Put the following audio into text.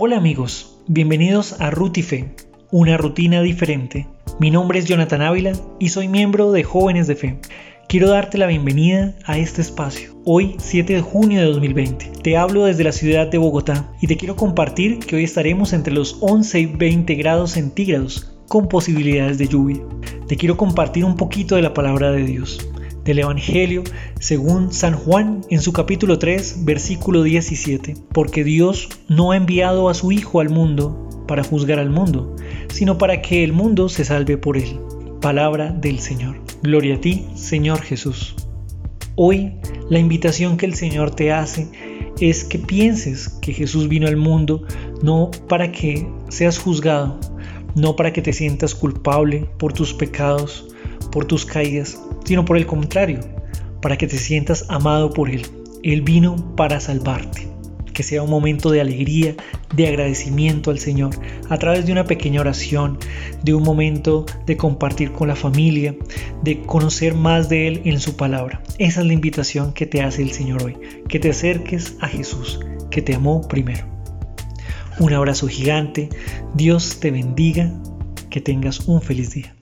Hola amigos, bienvenidos a Rutife, una rutina diferente. Mi nombre es Jonathan Ávila y soy miembro de Jóvenes de Fe. Quiero darte la bienvenida a este espacio. Hoy, 7 de junio de 2020, te hablo desde la ciudad de Bogotá y te quiero compartir que hoy estaremos entre los 11 y 20 grados centígrados con posibilidades de lluvia. Te quiero compartir un poquito de la palabra de Dios del Evangelio según San Juan en su capítulo 3, versículo 17, porque Dios no ha enviado a su Hijo al mundo para juzgar al mundo, sino para que el mundo se salve por él. Palabra del Señor. Gloria a ti, Señor Jesús. Hoy la invitación que el Señor te hace es que pienses que Jesús vino al mundo no para que seas juzgado, no para que te sientas culpable por tus pecados, por tus caídas, sino por el contrario, para que te sientas amado por Él. Él vino para salvarte. Que sea un momento de alegría, de agradecimiento al Señor, a través de una pequeña oración, de un momento de compartir con la familia, de conocer más de Él en su palabra. Esa es la invitación que te hace el Señor hoy, que te acerques a Jesús, que te amó primero. Un abrazo gigante, Dios te bendiga, que tengas un feliz día.